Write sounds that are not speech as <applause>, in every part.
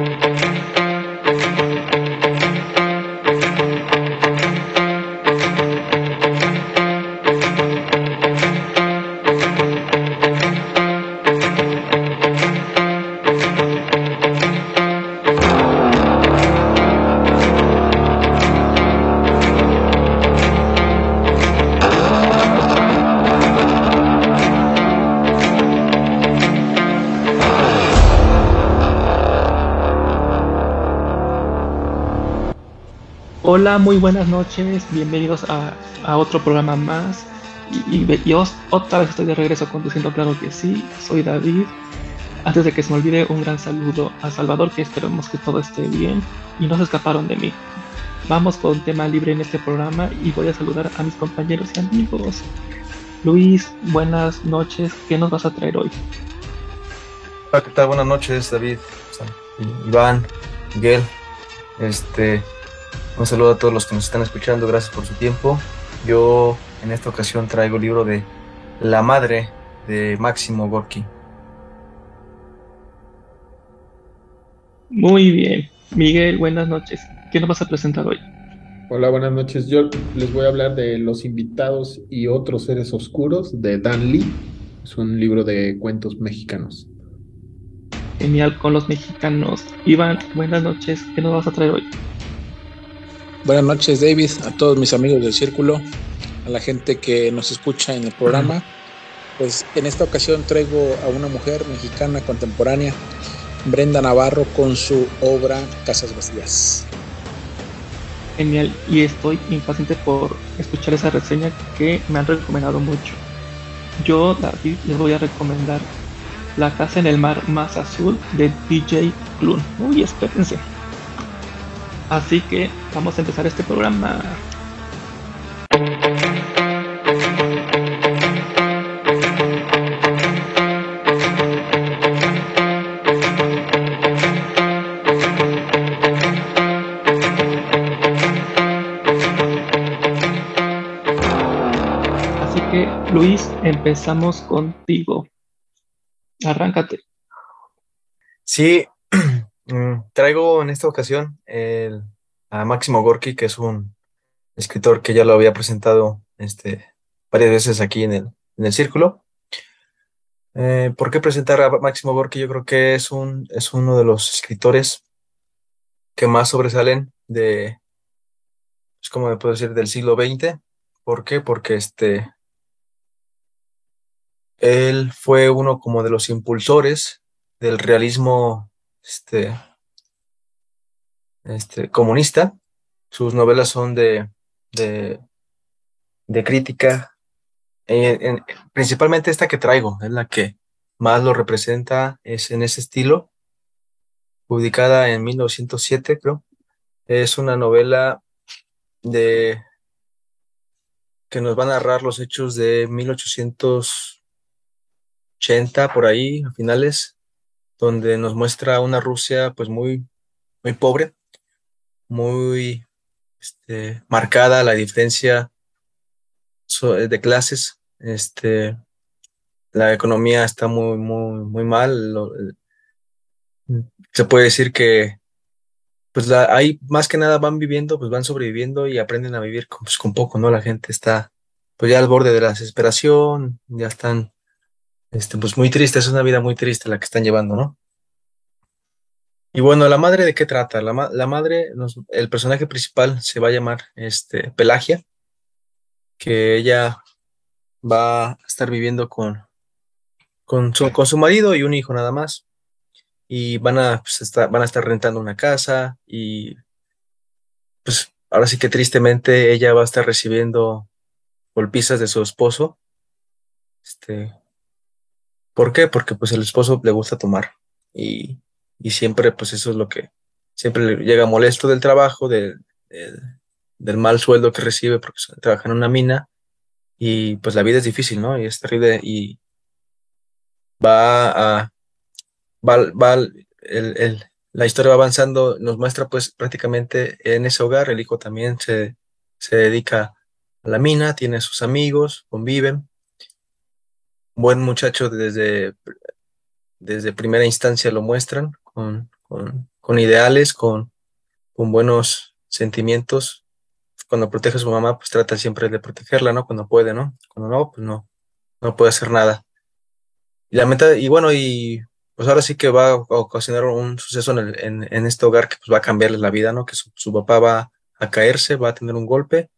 Música Hola, muy buenas noches, bienvenidos a, otro programa más. Y, yo otra vez estoy de regreso conduciendo, claro que sí, soy David. Antes de que se me olvide, un gran saludo a Salvador, que esperemos que todo esté bien y no se escaparon de mí. Vamos con tema libre en este programa y voy a saludar a mis compañeros y amigos. Luis, buenas noches, ¿qué nos vas a traer hoy? Hola, ¿qué tal? Buenas noches, David, Iván, Miguel. Este, un saludo a todos los que nos están escuchando, gracias por su tiempo. Yo en esta ocasión traigo el libro de La Madre de Máximo Gorky. Muy bien. Miguel, buenas noches. ¿Qué nos vas a presentar hoy? Hola, buenas noches. Yo les voy a hablar de Los invitados y otros seres oscuros de Dan Lee. Es un libro de cuentos mexicanos. Genial con los mexicanos. Iván, buenas noches. ¿Qué nos vas a traer hoy? Buenas noches, David, a todos mis amigos del círculo, a la gente que nos escucha en el programa. Pues en esta ocasión traigo a una mujer mexicana contemporánea, Brenda Navarro, con su obra Casas Vacías. Genial, y estoy impaciente por escuchar esa reseña que me han recomendado mucho. Yo, David, les voy a recomendar La casa en el mar más azul de DJ Clun. Uy, espérense. Así que vamos a empezar este programa. Así que, Luis, empezamos contigo. Arráncate. Sí, <clears throat> Mm, traigo en esta ocasión a Máximo Gorky, que es un escritor que ya lo había presentado este, varias veces aquí en el, en el círculo. Eh, ¿Por qué presentar a Máximo Gorky? Yo creo que es, un, es uno de los escritores que más sobresalen de, es como me puedo decir, del siglo XX. ¿Por qué? Porque este, él fue uno como de los impulsores del realismo este, este, comunista. Sus novelas son de, de, crítica. principalmente esta que traigo, es la que más lo representa, es en ese estilo, publicada en 1907, creo. Es una novela de que nos va a narrar los hechos de 1880 por ahí, a finales, donde nos muestra una Rusia pues muy, muy pobre, muy este, marcada la diferencia de clases. Este, la economía está muy, muy, muy mal. se puede decir que pues la, ahí más que nada van viviendo, pues van sobreviviendo y aprenden a vivir con, pues, con poco, ¿no? La gente está pues ya al borde de la desesperación, ya están este, pues muy triste, es una vida muy triste la que están llevando, ¿no? Y bueno, ¿la madre de qué trata? La, madre, el personaje principal se va a llamar este, Pelagia, que ella va a estar viviendo con, con, su, con su marido y un hijo nada más. Y van a, pues, estar, van a estar rentando una casa y pues ahora sí que tristemente ella va a estar recibiendo golpizas de su esposo. Este, ¿Por qué? Porque pues el esposo le gusta tomar y, siempre pues eso es lo que siempre le llega molesto del trabajo, del mal sueldo que recibe porque trabaja en una mina. Y pues la vida es difícil, ¿no? Y es terrible y va a, va, el, la historia va avanzando, nos muestra pues prácticamente en ese hogar, el hijo también se, se dedica a la mina, tiene sus amigos, conviven. Buen muchacho desde, desde primera instancia lo muestran con, con ideales, con, con buenos sentimientos. Cuando protege a su mamá, pues trata siempre de protegerla, ¿no? Cuando puede, ¿no? Cuando no, pues no, no puede hacer nada. Y, lamenta, y bueno, y pues ahora sí que va a ocasionar un suceso en, en, este hogar que pues va a cambiarle la vida, ¿no? Que su, papá va a caerse, va a tener un golpe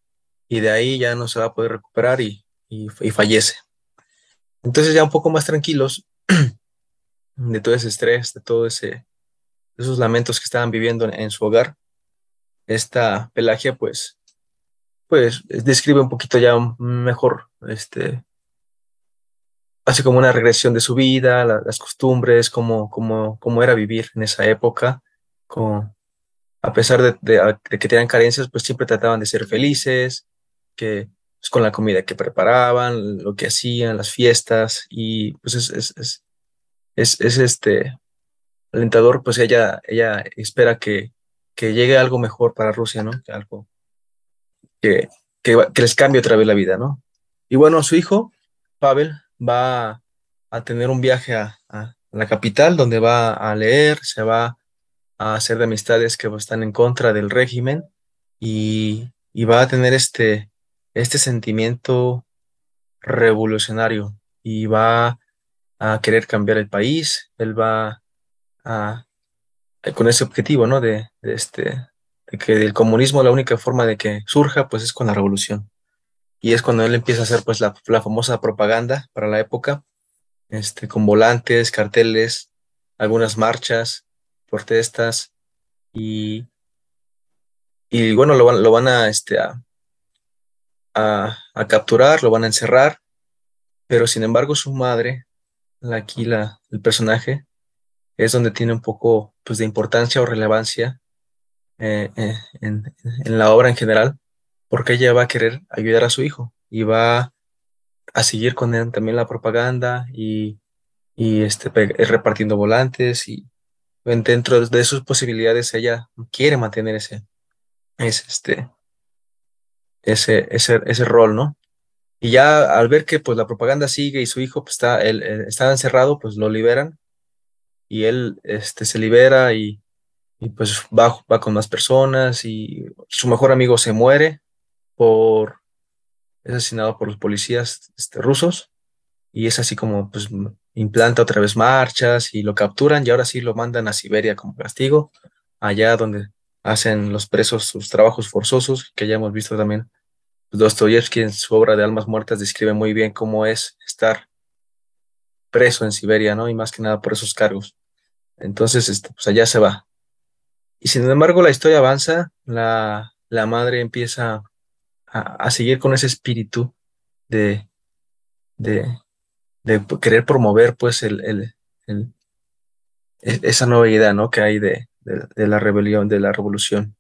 y de ahí ya no se va a poder recuperar y, y, fallece. Entonces ya un poco más tranquilos <clears throat> de todo ese estrés, de todo ese, esos lamentos que estaban viviendo en, su hogar, esta Pelagia pues, pues describe un poquito ya mejor este, hace como una regresión de su vida, las costumbres, cómo, cómo, cómo, era vivir en esa época. a pesar de, que tenían carencias, pues siempre trataban de ser felices, que pues, con la comida que preparaban, lo que hacían, las fiestas, y pues es, es, es, es, este alentador, pues ella, ella espera que, que llegue algo mejor para Rusia, ¿no? Que algo que, que, les cambie otra vez la vida, ¿no? Y bueno, su hijo, Pavel, va a tener un viaje a, la capital donde va a leer, se va a hacer de amistades que están en contra del régimen y, va a tener este, este sentimiento revolucionario y va a querer cambiar el país, él va a, con ese objetivo, ¿no? De, este, que el comunismo la única forma de que surja, pues es con la revolución y es cuando él empieza a hacer pues la, famosa propaganda para la época, este, con volantes, carteles, algunas marchas, protestas y, y bueno, lo van, lo van a, este, a, a, capturar, lo van a encerrar, pero sin embargo su madre, aquí la, el personaje, es donde tiene un poco pues, de importancia o relevancia eh, eh, en, en, la obra en general, porque ella va a querer ayudar a su hijo y va a seguir con él también la propaganda y, y este, repartiendo volantes y dentro de sus posibilidades ella quiere mantener ese, ese, este, ese, ese, ese rol, ¿no? Y ya al ver que pues la propaganda sigue y su hijo pues, está, él, está encerrado, pues lo liberan y él este, se libera y, y pues va, va con más personas y su mejor amigo se muere por, es asesinado por los policías este, rusos y es así como pues implanta otra vez marchas y lo capturan y ahora sí lo mandan a Siberia como castigo, allá donde hacen los presos sus trabajos forzosos, que ya hemos visto también. Dostoyevsky en su obra de Almas Muertas describe muy bien cómo es estar preso en Siberia, ¿no? Y más que nada por esos cargos. Entonces, este, pues allá se va. Y sin embargo, la historia avanza, la, la madre empieza a, seguir con ese espíritu de, de, querer promover pues el, el, e, esa nueva idea ¿no? que hay de, de, la rebelión, de la revolución.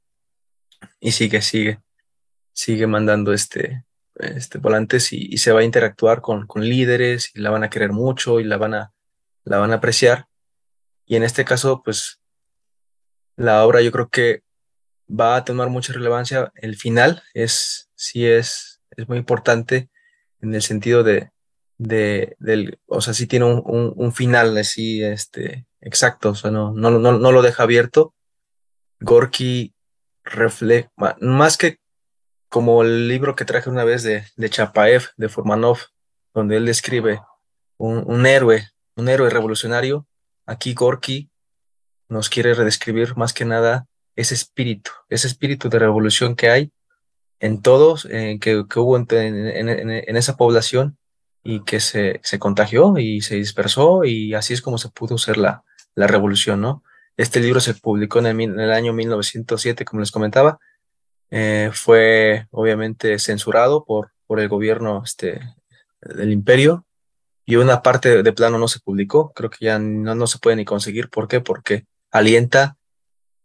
Y sigue, sigue, sigue mandando este, este volantes y, se va a interactuar con, con, líderes y la van a querer mucho y la van a, la van a apreciar. Y en este caso, pues la obra yo creo que va a tomar mucha relevancia. El final es, sí es, es muy importante en el sentido de, de del, o sea, sí tiene un, un, final así, este, exacto, o sea, no, no, no, no lo deja abierto. Gorky refleja, más que como el libro que traje una vez de, de Chapaev, de Formanov, donde él describe un, un héroe, un héroe revolucionario, aquí Gorky nos quiere redescribir más que nada ese espíritu, ese espíritu de revolución que hay en todos, que, que, hubo en, en, esa población y que se, se, contagió y se dispersó y así es como se pudo hacer la, la revolución, ¿no? Este libro se publicó en el, el año 1907, como les comentaba, eh, fue obviamente censurado por, por el gobierno este, del imperio y una parte de, plano no se publicó, creo que ya no, no se puede ni conseguir, ¿por qué? Porque alienta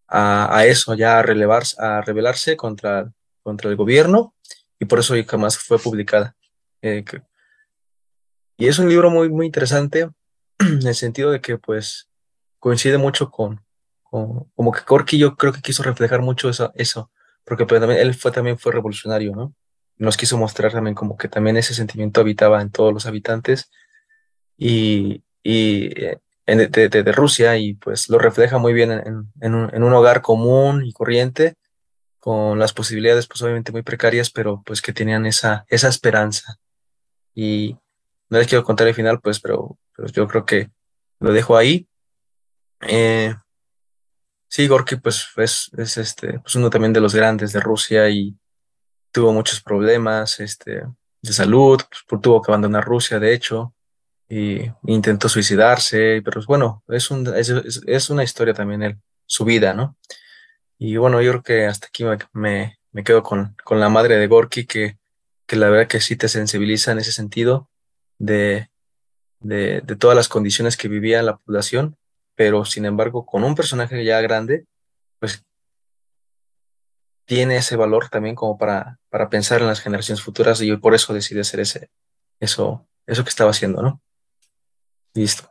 a, eso, ya a, relevarse, a rebelarse contra, contra el gobierno y por eso jamás fue publicada. Eh, y es un libro muy, muy interesante <clears throat> en el sentido de que pues coincide mucho con, como que Corky yo creo que quiso reflejar mucho eso, eso porque pues, también, él fue, también fue revolucionario, ¿no? Nos quiso mostrar también como que también ese sentimiento habitaba en todos los habitantes y, y, de, Rusia y pues lo refleja muy bien en, un, hogar común y corriente, con las posibilidades pues obviamente muy precarias, pero pues que tenían esa, esa esperanza. Y no les quiero contar el final, pues, pero, yo creo que lo dejo ahí. Eh, sí, Gorky pues es, es este, pues uno también de los grandes de Rusia y tuvo muchos problemas este, de salud, pues, tuvo que abandonar Rusia, de hecho y intentó suicidarse, pero bueno, es, un, es, una historia también él, su vida, ¿no? Y bueno, yo creo que hasta aquí me, me, quedo con, con, la madre de Gorky, que, que, la verdad que sí te sensibiliza en ese sentido de, de, de todas las condiciones que vivía la población, pero sin embargo, con un personaje ya grande, pues tiene ese valor también como para, para pensar en las generaciones futuras y por eso decide hacer ese, eso, eso que estaba haciendo, ¿no? Listo.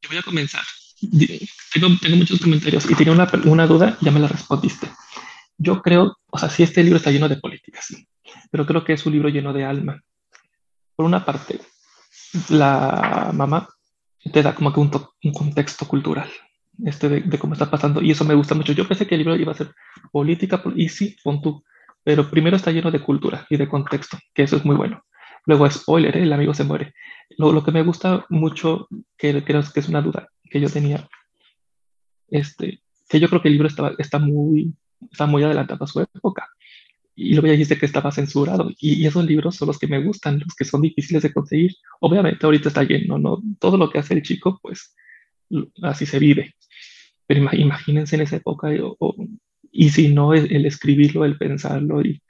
Yo voy a comenzar. Tengo, tengo muchos comentarios y tenía una, una, duda, ya me la respondiste. Yo creo, o sea, sí, este libro está lleno de política, sí, pero creo que es un libro lleno de alma. Por una parte, la mamá te da como que un, un contexto cultural este de, de, cómo está pasando y eso me gusta mucho. Yo pensé que el libro iba a ser política y sí, pon tú, pero primero está lleno de cultura y de contexto, que eso es muy bueno. Luego, spoiler, ¿eh? el amigo se muere. Lo, lo, que me gusta mucho, que creo que es una duda que yo tenía, este, que yo creo que el libro estaba, está, muy, está muy adelantado a su época. Y luego ya dijiste que estaba censurado. Y, esos libros son los que me gustan, los que son difíciles de conseguir. Obviamente ahorita está lleno, ¿no? Todo lo que hace el chico, pues así se vive. Pero imagínense en esa época, y si no, el, el escribirlo, el pensarlo y,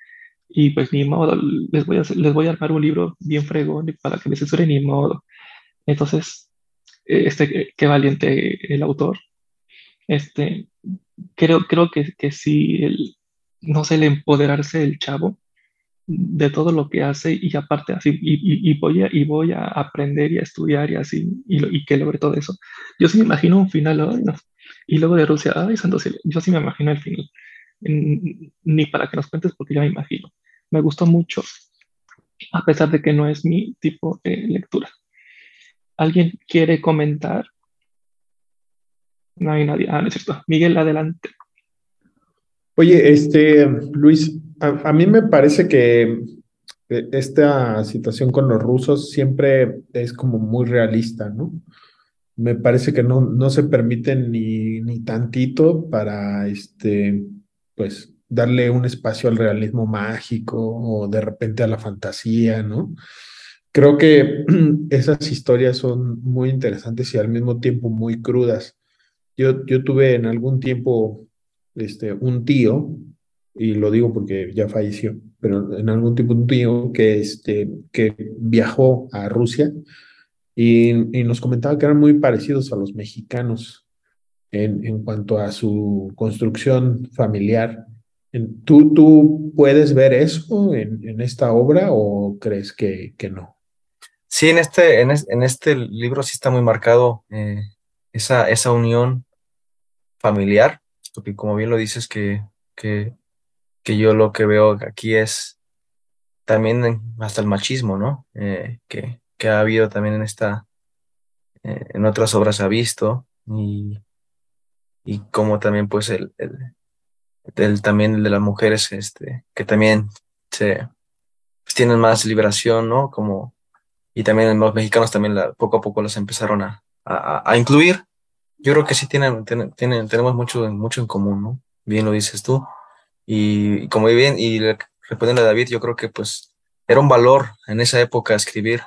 y pues ni modo, les voy a, les voy a armar un libro bien fregón para que me censuren ni modo. Entonces, este, qué valiente el autor. Este, creo, creo que, que sí, el, no sé, el empoderarse del chavo de todo lo que hace y aparte así, y, y, voy, a, y voy a aprender y a estudiar y así, y, que logre todo eso. Yo sí me imagino un final, y luego de Rusia, ay, santo yo sí me imagino el final. Ni para que nos cuentes porque ya me imagino me gustó mucho, a pesar de que no es mi tipo de lectura. ¿Alguien quiere comentar? No hay nadie. Ah, no es cierto. Miguel, adelante. Oye, este, Luis, a, mí me parece que eh, esta situación con los rusos siempre es como muy realista, ¿no? Me parece que no, no se permiten ni, ni tantito para, este, pues, darle un espacio al realismo mágico o de repente a la fantasía, ¿no? Creo que <clears throat> esas historias son muy interesantes y al mismo tiempo muy crudas. Yo, yo tuve en algún tiempo este, un tío, y lo digo porque ya falleció, pero en algún tiempo un tío que, este, que viajó a Rusia y, y nos comentaba que eran muy parecidos a los mexicanos en, en cuanto a su construcción familiar ¿Tú, tú puedes ver eso en, en esta obra o crees que, que, no? Sí, en este, en, en, este libro sí está muy marcado eh, esa, esa unión familiar, porque como bien lo dices, que, que, que yo lo que veo aquí es también hasta el machismo, ¿no? Eh, que, que, ha habido también en esta, eh, en otras obras ha visto, y, y como también pues el, el también el de las mujeres, este, que también se, pues, tienen más liberación, ¿no? Como, y también los mexicanos también poco a poco los empezaron a, a, a incluir. Yo creo que sí tienen, tienen, tenemos mucho, mucho en común, ¿no? Bien lo dices tú. Y, como bien, y respondiendo a David, yo creo que pues era un valor en esa época escribir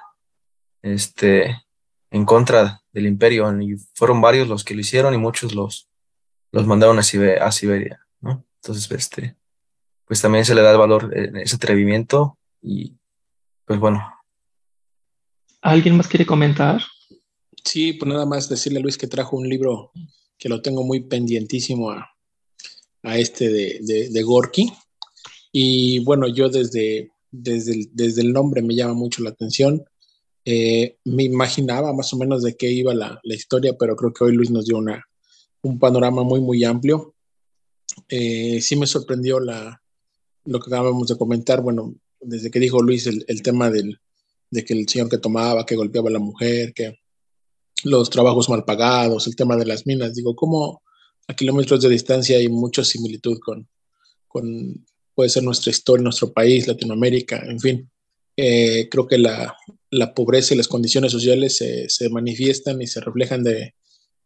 este, en contra del imperio. Y fueron varios los que lo hicieron y muchos los, los mandaron a, a Siberia. ¿no? Entonces, este, pues también se le da el valor, eh, ese atrevimiento y pues bueno. ¿Alguien más quiere comentar? Sí, pues nada más decirle a Luis que trajo un libro que lo tengo muy pendientísimo a, a este de, de, Gorky. Y bueno, yo desde, desde, el, desde el nombre me llama mucho la atención. Eh, me imaginaba más o menos de qué iba la, la, historia, pero creo que hoy Luis nos dio una, un panorama muy, muy amplio. Eh, sí me sorprendió la, lo que acabamos de comentar, bueno, desde que dijo Luis el, el tema del, de que el señor que tomaba, que golpeaba a la mujer, que los trabajos mal pagados, el tema de las minas, digo, ¿cómo a kilómetros de distancia hay mucha similitud con, con puede ser nuestra historia, nuestro país, Latinoamérica, en fin. Eh, creo que la, la, pobreza y las condiciones sociales se, se manifiestan y se reflejan de,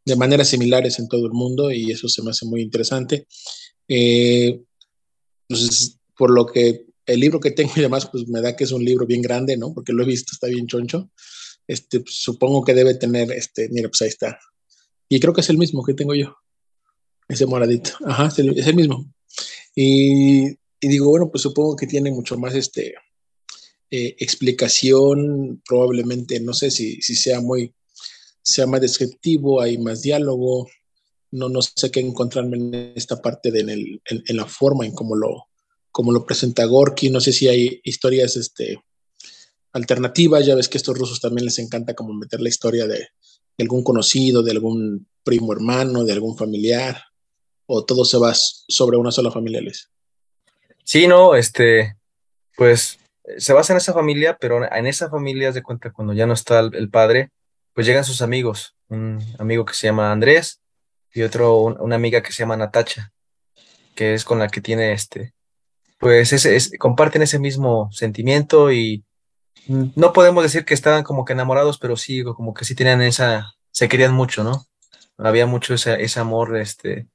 de, maneras similares en todo el mundo y eso se me hace muy interesante. Eh, pues, por lo que el libro que tengo y demás, pues me da que es un libro bien grande, ¿no? Porque lo he visto, está bien choncho. Este, supongo que debe tener, este, mira, pues ahí está. Y creo que es el mismo que tengo yo. Ese moradito. Ajá, es el, mismo. Y, digo, bueno, pues supongo que tiene mucho más, este, eh, explicación, probablemente, no sé si, si sea muy, sea más descriptivo, hay más diálogo, no, no sé qué encontrarme en esta parte de en, el, en la forma en cómo lo, como lo presenta Gorky, no sé si hay historias este, alternativas, ya ves que a estos rusos también les encanta como meter la historia de, algún conocido, de algún primo hermano, de algún familiar, o todo se va sobre una sola familia, Les. Sí, no, este, pues se basa en esa familia, pero en esa familia, de cuenta, cuando ya no está el, padre, pues llegan sus amigos, un amigo que se llama Andrés y otro, un, una amiga que se llama Natacha, que es con la que tiene este, pues ese, es, comparten ese mismo sentimiento y no podemos decir que estaban como que enamorados, pero sí, como que sí tenían esa, se querían mucho, ¿no? Había mucho ese, ese amor este,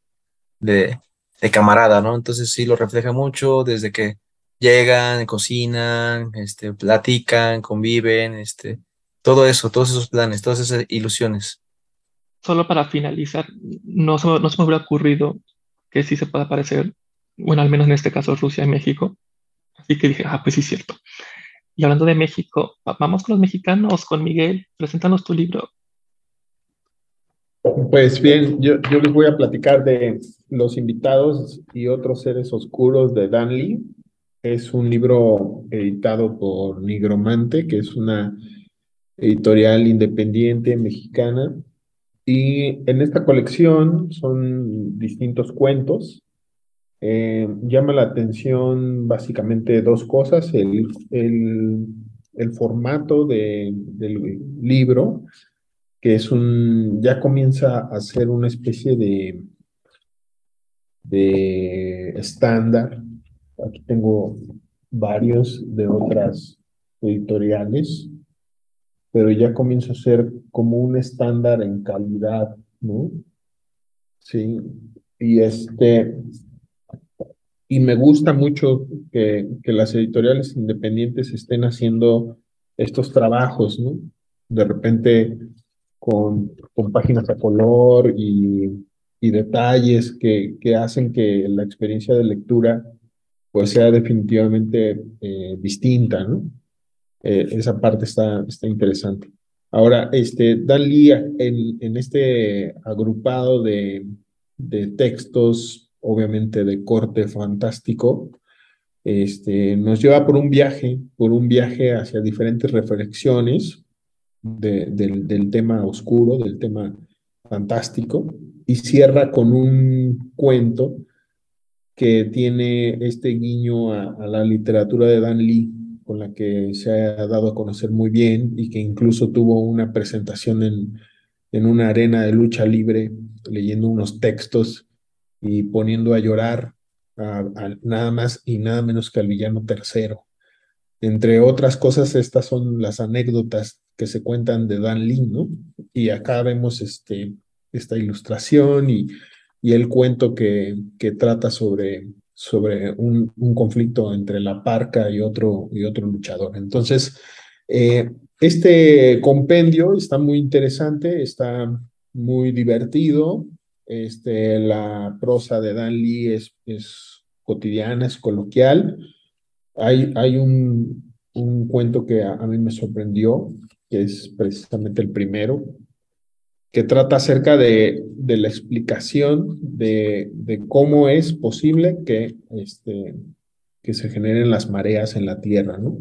de, de camarada, ¿no? Entonces sí lo refleja mucho desde que llegan, cocinan, este, platican, conviven, este, todo eso, todos esos planes, todas esas ilusiones. Solo para finalizar, no, no se me hubiera ocurrido que sí se pueda parecer, bueno, al menos en este caso Rusia y México. Así que dije, ah, pues sí es cierto. Y hablando de México, vamos con los mexicanos, con Miguel, preséntanos tu libro. Pues bien, yo, yo les voy a platicar de Los invitados y otros seres oscuros de Dan Lee. Es un libro editado por Nigromante, que es una editorial independiente mexicana. Y en esta colección son distintos cuentos. Eh, llama la atención básicamente dos cosas. El, el, formato de, del libro, que es un, ya comienza a ser una especie de, de estándar Aquí tengo varios de otras editoriales, pero ya comienza a ser como un estándar en calidad, ¿no? Sí, y este, y me gusta mucho que, que las editoriales independientes estén haciendo estos trabajos, ¿no? De repente con, con páginas a color y, y detalles que, que hacen que la experiencia de lectura pues sea definitivamente eh, distinta, ¿no? Eh, esa parte está, está interesante. Ahora, este, Dan Lee, en, en este agrupado de, de, textos, obviamente de corte fantástico, este, nos lleva por un viaje, por un viaje hacia diferentes reflexiones de, del, del tema oscuro, del tema fantástico, y cierra con un cuento que tiene este guiño a, a, la literatura de Dan Lee, con la que se ha dado a conocer muy bien y que incluso tuvo una presentación en, en una arena de lucha libre, leyendo unos textos y poniendo a llorar a, nada más y nada menos que al villano tercero. Entre otras cosas, estas son las anécdotas que se cuentan de Dan Lee, ¿no? Y acá vemos este, esta ilustración y y el cuento que, que trata sobre, sobre un, un, conflicto entre la parca y otro, y otro luchador. Entonces, eh, este compendio está muy interesante, está muy divertido. Este, la prosa de Dan Lee es, es cotidiana, es coloquial. Hay, hay un, un cuento que a, mí me sorprendió, que es precisamente el primero, que trata acerca de, de la explicación de, de, cómo es posible que, este, que se generen las mareas en la Tierra, ¿no?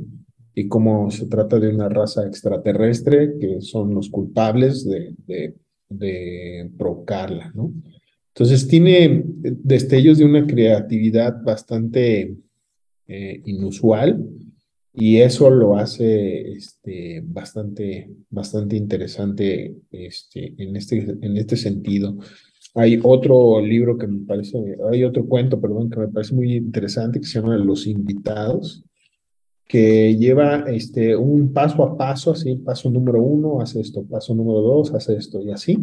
Y cómo se trata de una raza extraterrestre que son los culpables de, de provocarla, ¿no? Entonces tiene destellos de una creatividad bastante eh, inusual Y eso lo hace este, bastante, bastante interesante este, en, este, en este sentido. Hay otro libro que me parece, hay otro cuento, perdón, que me parece muy interesante que se llama Los Invitados, que lleva este, un paso a paso, así, paso número uno, hace esto, paso número dos, hace esto, y así.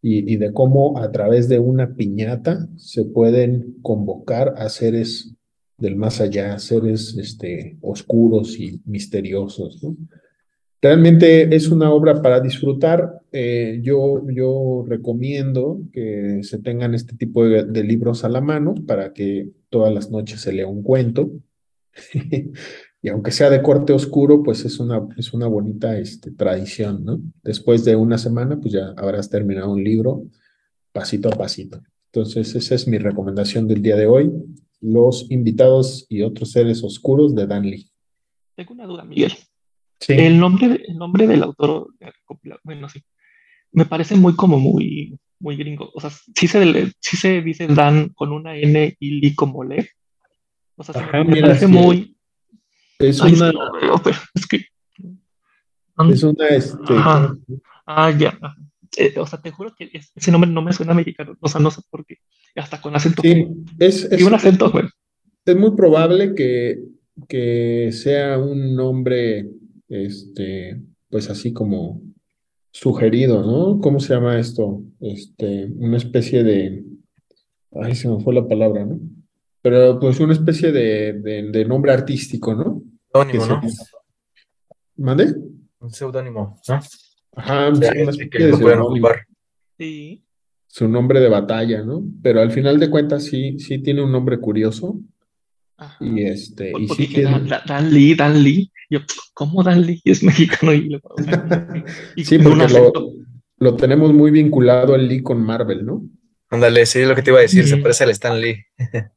Y, y de cómo a través de una piñata se pueden convocar a seres del más allá, seres este, oscuros y misteriosos. Realmente es una obra para disfrutar. Eh, yo, yo recomiendo que se tengan este tipo de, libros a la mano para que todas las noches se lea un cuento. <laughs> y aunque sea de corte oscuro, pues es una, es una bonita este, tradición, ¿no? Después de una semana, pues ya habrás terminado un libro pasito a pasito. Entonces, esa es mi recomendación del día de hoy. Los invitados y otros seres oscuros de Dan Lee. Tengo una duda, Miguel. Sí. El, nombre, el nombre del autor, bueno, sí, me parece muy como muy, muy gringo. O sea, sí se, sí se dice Dan con una N y Lee como Le. O sea, Ajá, me, me mira, parece sí. muy... Es Ay, una... Es que, no veo, pero <laughs> es que... Es una, este... Ajá. Ah, ya. Eh, o sea, te juro que ese nombre no me suena mexicano. O sea, no sé por qué. Hasta con acento. Sí, es, y es, un acento, güey. Es muy probable que, que sea un nombre, este, pues así como sugerido, ¿no? ¿Cómo se llama esto? Este, una especie de, ay, se me fue la palabra, ¿no? Pero pues una especie de, de, de nombre artístico, ¿no? Seudónimo, ¿no? ¿Mande? Un seudónimo, ¿no? Ajá, O sea, sí, una especie que de lo pueden seudónimo. ocupar. Sí. su nombre de batalla, ¿no? Pero al final de cuentas sí, sí tiene un nombre curioso Ajá. y este, y sí Dan, tiene... Dan- Dan Lee, Dan Lee. Yo, ¿cómo Dan Lee <laughs> es mexicano? Y, <laughs> lo- y Sí, porque lo, lo tenemos muy vinculado el Lee con Marvel, ¿no? Ándale, sí, es lo que te iba a decir, se Mm. parece al Stan Lee.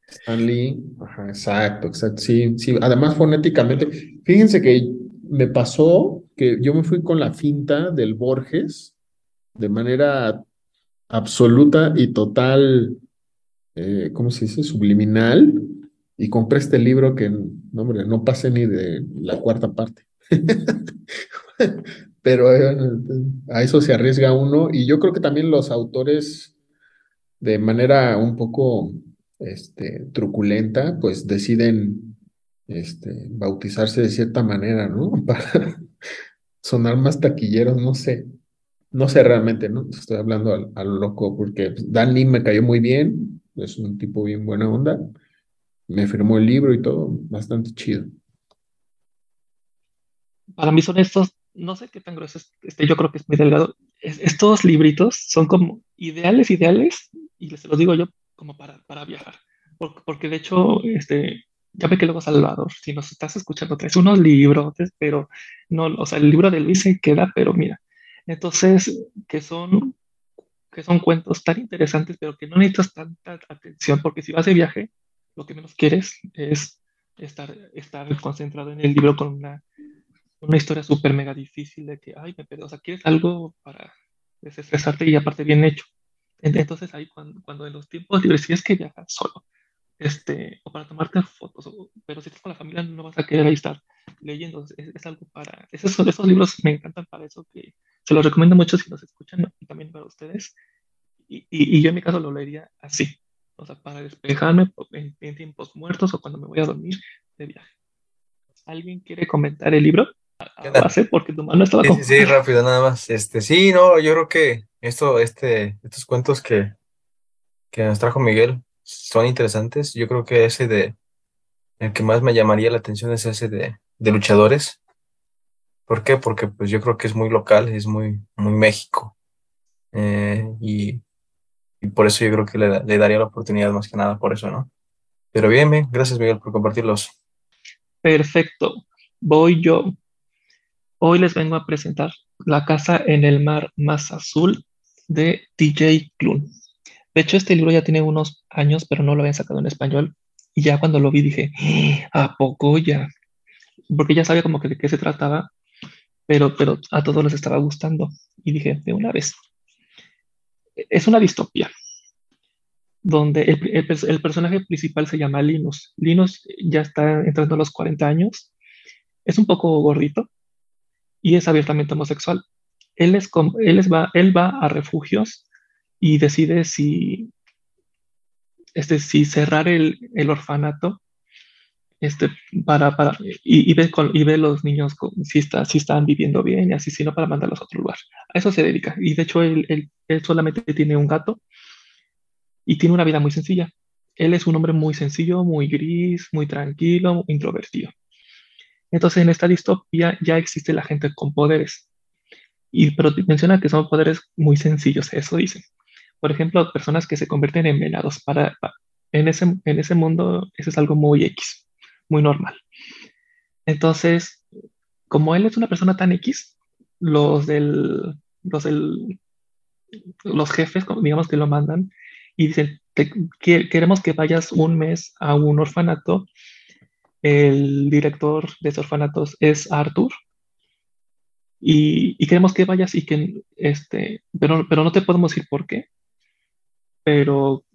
Stan Lee, ajá, exacto, exacto, sí, sí, además fonéticamente, fíjense que me pasó que yo me fui con la finta del Borges de manera absoluta y total, eh, ¿cómo se dice? Subliminal, y compré este libro que, no, hombre, no pasé ni de la cuarta parte. <laughs> Pero eh, a eso se arriesga uno, y yo creo que también los autores, de manera un poco este, truculenta, pues deciden este, bautizarse de cierta manera, ¿no? <laughs> Para sonar más taquilleros, no sé. No sé realmente, ¿no? Estoy hablando al- a, lo loco porque pues, Dan Lee me cayó muy bien, es un tipo bien buena onda, me firmó el libro y todo, bastante chido. Para mí son estos, no sé qué tan gruesos, este, yo creo que es muy delgado. Es- estos libritos son como ideales, ideales, y les los digo yo, como para, para viajar. Porque, porque de hecho, este, ya ve que luego Salvador, si nos estás escuchando, traes unos libros, pero no, o sea, el libro de Luis se queda, pero mira. Entonces, que son, que son cuentos tan interesantes, pero que no necesitas tanta atención, porque si vas de viaje, lo que menos quieres es estar, estar concentrado en el libro con una una historia súper mega difícil de que, ay, me perdí, o sea, quieres algo para desestresarte y aparte bien hecho. En- Entonces ahí cuando, cuando en los tiempos libres, si es que viajas solo, este, o para tomarte fotos, o- pero si estás con la familia no vas a querer ahí estar leyendo, es, es algo para, esos, esos libros me encantan para eso, que se los recomiendo mucho si los escuchan y también para ustedes, y, y, y yo en mi caso lo leería así, o sea, para despejarme en, en tiempos muertos o cuando me voy a dormir de viaje. ¿Alguien quiere comentar el libro? ¿Qué a tal? base porque tu mano estaba sí, sí, rápido, nada más. Este, sí, no, yo creo que esto, este, estos cuentos que, que nos trajo Miguel son interesantes. Yo creo que ese de, el que más me llamaría la atención es ese de, de luchadores. ¿Por qué? Porque pues yo creo que es muy local, es muy, muy México. Eh, y, y por eso yo creo que le, daría la oportunidad más que nada por eso, ¿no? Pero bien, bien, gracias Miguel por compartirlos. Perfecto. Voy yo. Hoy les vengo a presentar La casa en el mar más azul de TJ Klune. De hecho, este libro ya tiene unos años, pero no lo habían sacado en español. Y ya cuando lo vi dije, ¿a poco ya? Porque ya sabía como que de qué se trataba, pero, pero a todos les estaba gustando. Y dije, de una vez. Es una distopía, donde el, el, el personaje principal se llama Linus. Linus ya está entrando a los 40 años es un poco gordito y es abiertamente homosexual. Él, es, él, es va, a refugios y decide si, este, si cerrar el, orfanato este, para, para, y, y, ve con, y ve los niños si, está, si están viviendo bien y así, si no, para mandarlos a otro lugar. A eso se dedica. Y de hecho, él, él, solamente tiene un gato y tiene una vida muy sencilla. Él es un hombre muy sencillo, muy gris, muy tranquilo, introvertido. Entonces, en esta distopía ya existe la gente con poderes. Y pero menciona que son poderes muy sencillos, eso dice. Por ejemplo, personas que se convierten en venados. Para, en, ese, en ese mundo, eso es algo muy X muy normal. Entonces, como él es una persona tan X, los del, los del, los jefes, digamos que lo mandan y dicen, que, queremos que vayas un mes a un orfanato. El director de ese orfanatos es Arthur. Y, queremos que vayas y que, este, pero, pero no te podemos decir por qué. Pero,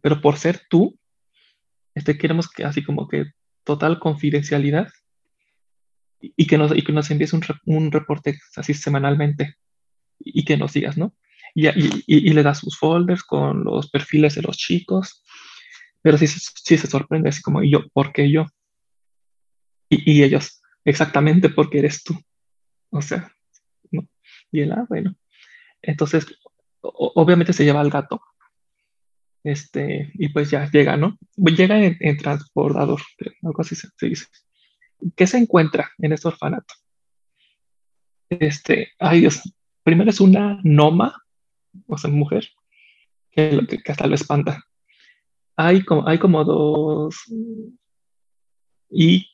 pero por ser tú, este, queremos que así como que total confidencialidad y que nos, y que nos envíes un, un reporte así semanalmente y que nos digas, ¿no? Y, y, le das sus folders con los perfiles de los chicos, pero sí, sí se sorprende, así como, ¿y yo? ¿Por qué yo? Y ellos, exactamente porque eres tú. O sea, ¿no? Y él, ah, bueno. Entonces, obviamente se lleva al gato, este, y pues ya llega, ¿no? Llega en, transportador, algo así se, dice. ¿Qué se encuentra en este orfanato? Este, ay Dios, primero es una noma, o sea, mujer, que, que, hasta lo espanta. Hay como, hay como dos, y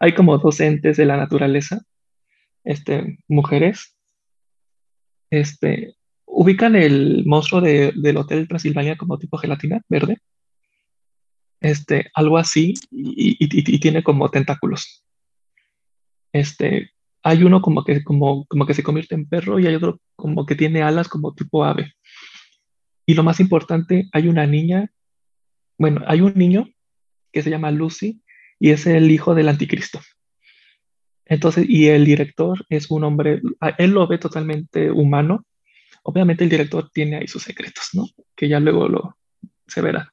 hay como dos entes de la naturaleza, este, mujeres, este, ubican el monstruo de, del Hotel Transilvania como tipo gelatina verde. Este, algo así, y, y, tiene como tentáculos. Este, hay uno como que, como, como que se convierte en perro y hay otro como que tiene alas como tipo ave. Y lo más importante, hay una niña, bueno, hay un niño que se llama Lucy y es el hijo del anticristo. Entonces, y el director es un hombre, él lo ve totalmente humano, Obviamente el director tiene ahí sus secretos, ¿no? Que ya luego lo se verá.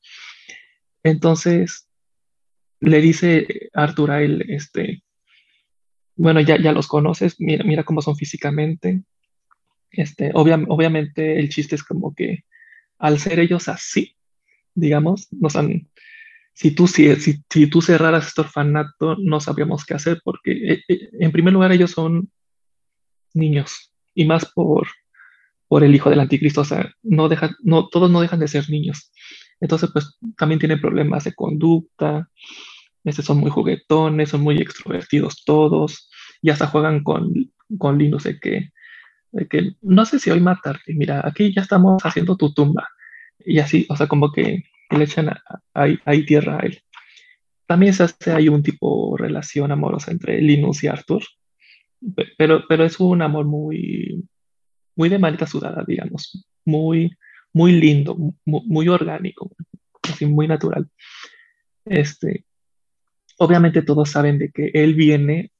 Entonces le dice Arthur a él, este, bueno, ya, ya los conoces, mira, mira cómo son físicamente. Este, obviamente el chiste es como que al ser ellos así, digamos, nos han, si tú, cerraras este orfanato, no sabríamos qué hacer, porque eh, eh, en primer lugar ellos son niños, y más por por el hijo del anticristo, o sea, no deja, no, todos no dejan de ser niños. Entonces, pues también tienen problemas de conducta, este, son muy juguetones, son muy extrovertidos todos, y hasta juegan con, con Linus de que, de que no sé si hoy matarte, mira, aquí ya estamos haciendo tu tumba, y así, o sea, como que, le echan ahí tierra a él. También se hace ahí un tipo de relación amorosa entre Linus y Arthur, pero, pero es un amor muy, muy de manita sudada, digamos, muy, muy lindo, muy, orgánico, así muy natural. Este, obviamente todos saben de que él viene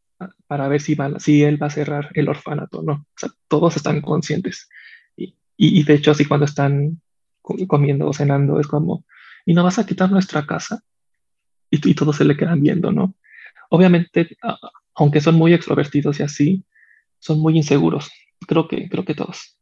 para ver si, va, si él va a cerrar el orfanato, ¿no? O sea, todos están conscientes. Y, y, de hecho, así cuando están comiendo o cenando, es como, ¿y no vas a quitar nuestra casa? Y, todos se le quedan viendo, ¿no? Obviamente, aunque son muy extrovertidos y así, son muy inseguros creo que, creo que todos.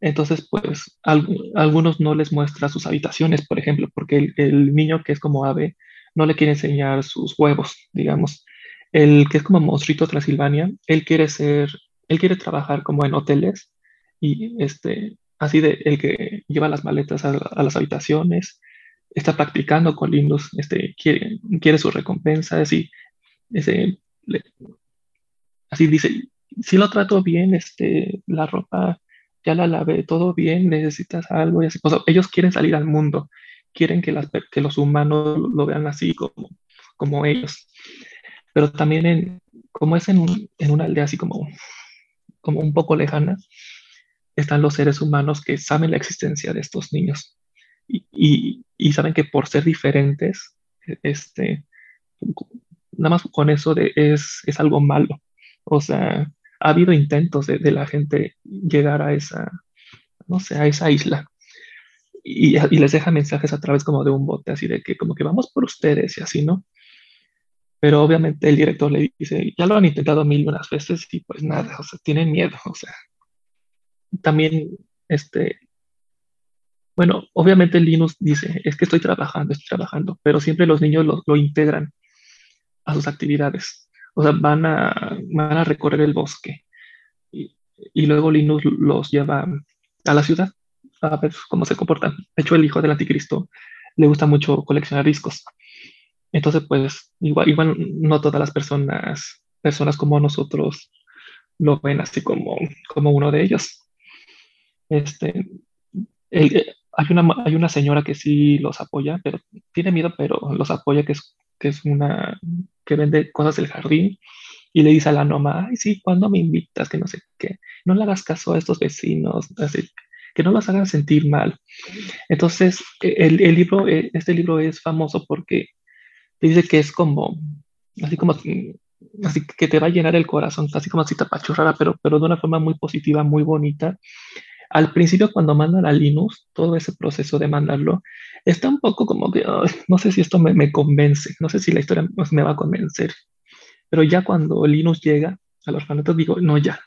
Entonces, pues, algunos no les muestra sus habitaciones, por ejemplo, porque el, niño que es como ave no le quiere enseñar sus huevos, digamos. El que es como monstruito Transilvania, él quiere ser, él quiere trabajar como en hoteles y este, así de el que lleva las maletas a, las habitaciones, está practicando con Linus, este, quiere, quiere su recompensa, así, ese, así dice, si lo trato bien, este, la ropa ya la lavé, todo bien, necesitas algo y así. ellos quieren salir al mundo, quieren que, las, que los humanos lo vean así como, como ellos. Pero también, en, como es en, en una aldea así como, como un poco lejana, están los seres humanos que saben la existencia de estos niños y, y, saben que por ser diferentes, este, nada más con eso de, es, es algo malo. O sea, ha habido intentos de, de, la gente llegar a esa, no sé, a esa isla. Y, y, les deja mensajes a través como de un bote, así de que como que vamos por ustedes y así, ¿no? Pero obviamente el director le dice, ya lo han intentado mil y unas veces y pues nada, o sea, tienen miedo, o sea. También, este, bueno, obviamente Linus dice, es que estoy trabajando, estoy trabajando, pero siempre los niños lo, lo integran a sus actividades. O sea, van a, van a recorrer el bosque y, y, luego Linus los lleva a la ciudad a ver cómo se comportan. De hecho, el hijo del anticristo le gusta mucho coleccionar discos. Entonces, pues, igual, igual no todas las personas, personas como nosotros lo ven así como, como uno de ellos. Este, el, hay una, hay una señora que sí los apoya, pero tiene miedo, pero los apoya, que es, que es una que vende cosas del jardín y le dice a la noma, ay, sí, cuando me invitas? Que no sé qué, no le hagas caso a estos vecinos, así, que no los hagan sentir mal. Entonces, el, el libro, eh, este libro es famoso porque dice que es como, así como, así que te va a llenar el corazón, así como así tapachurrada, pero, pero de una forma muy positiva, muy bonita. Al principio, cuando mandan a Linux, todo ese proceso de mandarlo, está un poco como que, no sé si esto me, me, convence, no sé si la historia pues, me va a convencer. Pero ya cuando Linux llega al orfanato, digo, no, ya,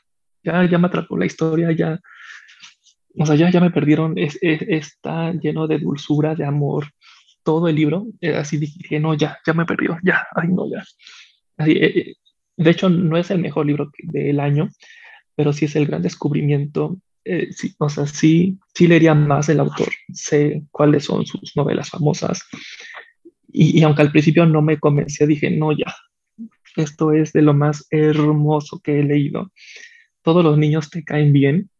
ya, ya me atrapó la historia, ya, o sea, ya, ya me perdieron, es, es, está lleno de dulzura, de amor, todo el libro, eh, así dije, no, ya, ya me perdió, ya, ay, no, ya. Así, eh, de hecho, no es el mejor libro del año, pero sí es el gran descubrimiento eh, sí, o sea, sí, sí leería más el autor, sé cuáles son sus novelas famosas. Y, y, aunque al principio no me convencía, dije, no, ya, esto es de lo más hermoso que he leído. Todos los niños te caen bien,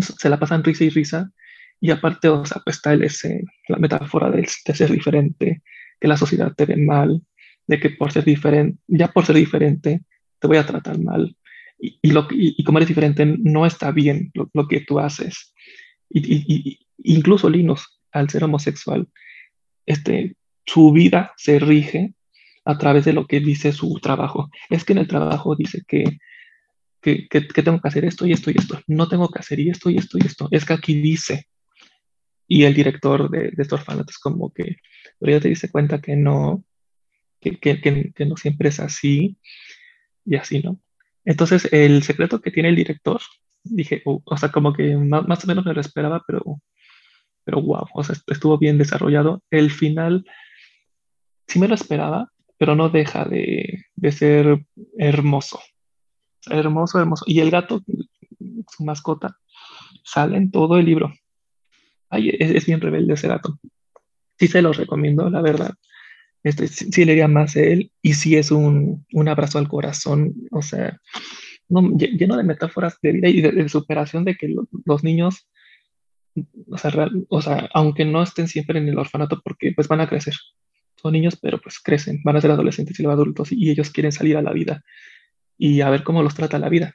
se la pasan risa y risa. Y aparte, o sea, pues está el ese, la metáfora de, de ser diferente, que la sociedad te ve mal, de que por ser diferente, ya por ser diferente, te voy a tratar mal y, y, lo, y, diferente, no está bien lo, lo que tú haces. Y, incluso Linus, al ser homosexual, este, su vida se rige a través de lo que dice su trabajo. Es que en el trabajo dice que, que, que, que tengo que hacer esto y esto y esto. No tengo que hacer y esto y esto y esto. Es que aquí dice. Y el director de, de este orfanato es como que, pero ya te dice cuenta que no, que, que, no siempre es así y así, ¿no? Entonces, el secreto que tiene el director, dije, uh, o sea, como que más, o menos me lo esperaba, pero, pero wow, o sea, estuvo bien desarrollado. El final sí me lo esperaba, pero no deja de, de ser hermoso. Hermoso, hermoso. Y el gato, su mascota, sale en todo el libro. Ay, es, es bien rebelde ese gato. Sí se los recomiendo, la verdad este, sí, sí leería más de él y sí es un, un abrazo al corazón, o sea, no, lleno de metáforas de vida y de, superación de que lo, los niños, o sea, o sea, aunque no estén siempre en el orfanato porque pues van a crecer, son niños pero pues crecen, van a ser adolescentes y luego adultos y ellos quieren salir a la vida y a ver cómo los trata la vida.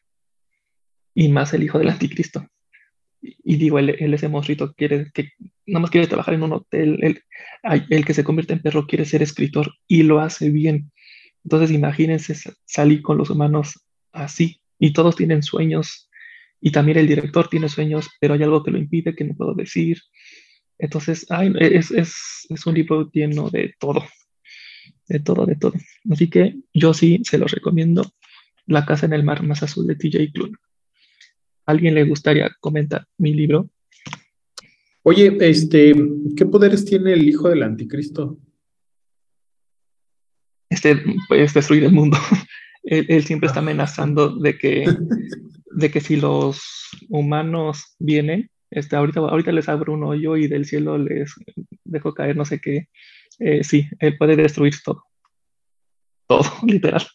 Y más el hijo del anticristo y digo, él, él, ese monstruito quiere que nada más quiere trabajar en un hotel, él, el que se convierte en perro quiere ser escritor y lo hace bien. Entonces imagínense salir con los humanos así y todos tienen sueños y también el director tiene sueños, pero hay algo que lo impide que no puedo decir. Entonces, ay, es, es, es un libro lleno de todo, de todo, de todo. Así que yo sí se los recomiendo. La casa en el mar más azul de TJ Klune alguien le gustaría comentar mi libro? Oye, este, ¿qué poderes tiene el hijo del anticristo? Este, pues destruir el mundo. <laughs> él, él, siempre está amenazando de que, <laughs> de que si los humanos vienen, este, ahorita, ahorita les abro un hoyo y del cielo les dejo caer no sé qué. Eh, sí, él puede destruir todo. <laughs> Todo, literal.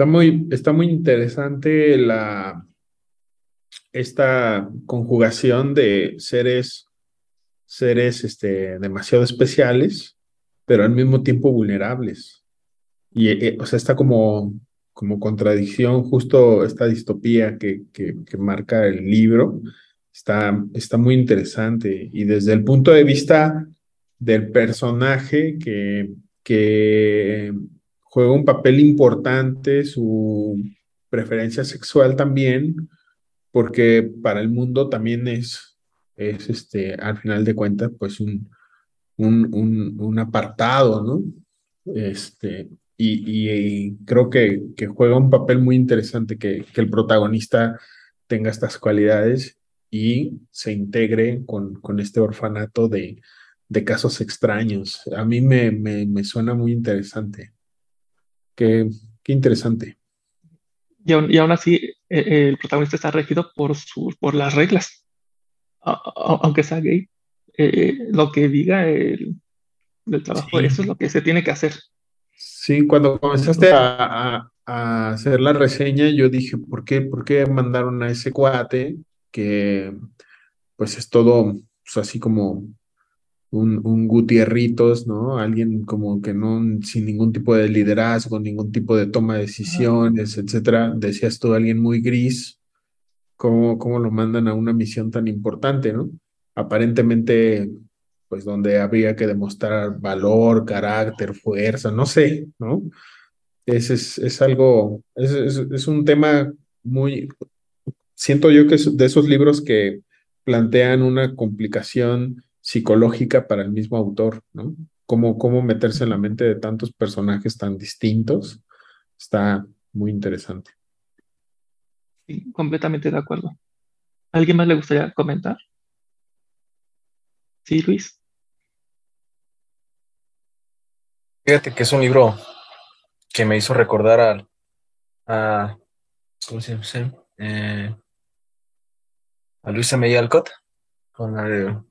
Está muy, está muy interesante la, esta conjugación de seres, seres este, demasiado especiales, pero al mismo tiempo vulnerables. Y, eh, o sea, está como, como contradicción, justo esta distopía que, que, que marca el libro, está, está muy interesante. Y desde el punto de vista del personaje que que juega un papel importante su preferencia sexual también, porque para el mundo también es, es este, al final de cuentas, pues un, un, un, apartado, ¿no? Este, y, creo que, que, juega un papel muy interesante que, que, el protagonista tenga estas cualidades y se integre con, con este orfanato de, de, casos extraños. A mí me, me, me suena muy interesante. Qué, qué interesante. Y aún, y aún así, e, el protagonista está regido por, su, por las reglas. aunque sea gay, eh, lo que diga el, el trabajo, eso es lo que se tiene que hacer. Sí, cuando comenzaste a, a, hacer la reseña, yo dije, ¿por qué, ¿por qué mandaron a ese cuate que pues es todo pues, así como un, un Gutierritos, ¿no? Alguien como que no, sin ningún tipo de liderazgo, ningún tipo de toma de decisiones, etcétera. Decías tú, alguien muy gris, ¿cómo, cómo lo mandan a una misión tan importante, ¿no? Aparentemente, pues donde habría que demostrar valor, carácter, fuerza, no sé, ¿no? Es, es, es algo, es, es, es un tema muy, siento yo que es de esos libros que plantean una complicación psicológica para el mismo autor, ¿no? Cómo, cómo meterse en la mente de tantos personajes tan distintos está muy interesante. Sí, completamente de acuerdo. ¿Alguien más le gustaría comentar? Sí, Luis. Fíjate que es un libro que me hizo recordar a, a ¿cómo se llama? Eh, a Luisa May Alcott con la de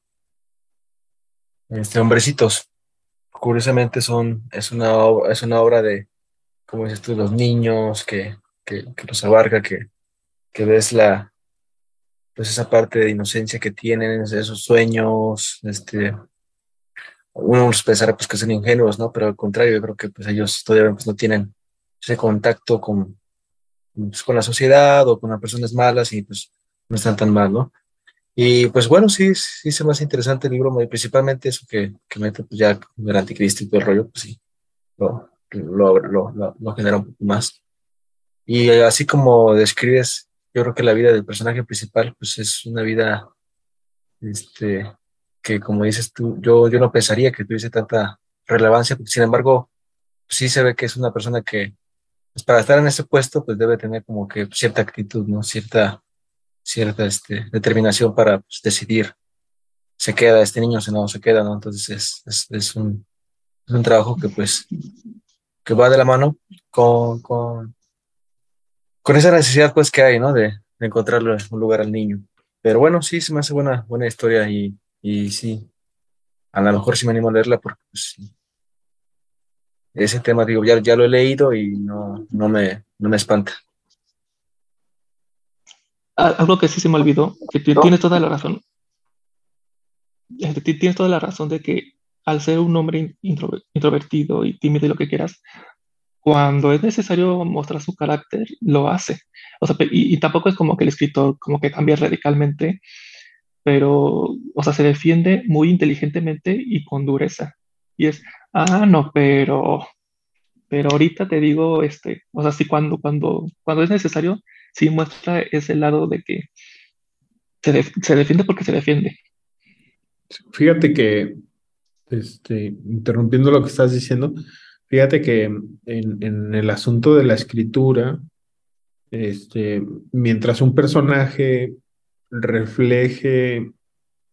este, Hombrecitos. Curiosamente son, es una, es una obra de, como dices tú, los niños, que, que, los abarca, que, que ves la, pues esa parte de inocencia que tienen, esos sueños, este, uno pensará pues que son ingenuos, ¿no? Pero al contrario, yo creo que pues ellos todavía pues, no tienen ese contacto con, pues, con la sociedad o con las personas malas y pues no están tan mal, ¿no? Y pues bueno, sí, sí se me hace interesante el libro, principalmente eso que, que mete pues ya el anticristo y todo el rollo, pues sí, lo, lo, lo, lo, genera un poco más. Y así como describes, yo creo que la vida del personaje principal, pues es una vida, este, que como dices tú, yo, yo no pensaría que tuviese tanta relevancia, sin embargo, sí se ve que es una persona que, pues para estar en ese puesto, pues debe tener como que cierta actitud, ¿no? Cierta cierta este, determinación para pues, decidir, se queda este niño, si no se queda, ¿no? Entonces es, un, trabajo que pues que va de la mano con, con, esa necesidad pues que hay, ¿no? De, de, encontrarle un lugar al niño. Pero bueno, sí, se me hace buena, buena historia y, y sí, a lo mejor sí me animo a leerla porque pues, ese tema, digo, ya, ya lo he leído y no, no, me, no me espanta algo que sí se me olvidó, que tienes toda la razón. Este, tienes toda la razón de que al ser un hombre introvertido y tímido y lo que quieras, cuando es necesario mostrar su carácter, lo hace. O sea, y, tampoco es como que el escritor como que cambia radicalmente, pero, o sea, se defiende muy inteligentemente y con dureza. Y es, ah, no, pero, pero ahorita te digo, este, o sea, sí, cuando, cuando, cuando es necesario, sí muestra ese lado de que se, defiende porque se defiende. Fíjate que, este, interrumpiendo lo que estás diciendo, fíjate que en, el asunto de la escritura, este, mientras un personaje refleje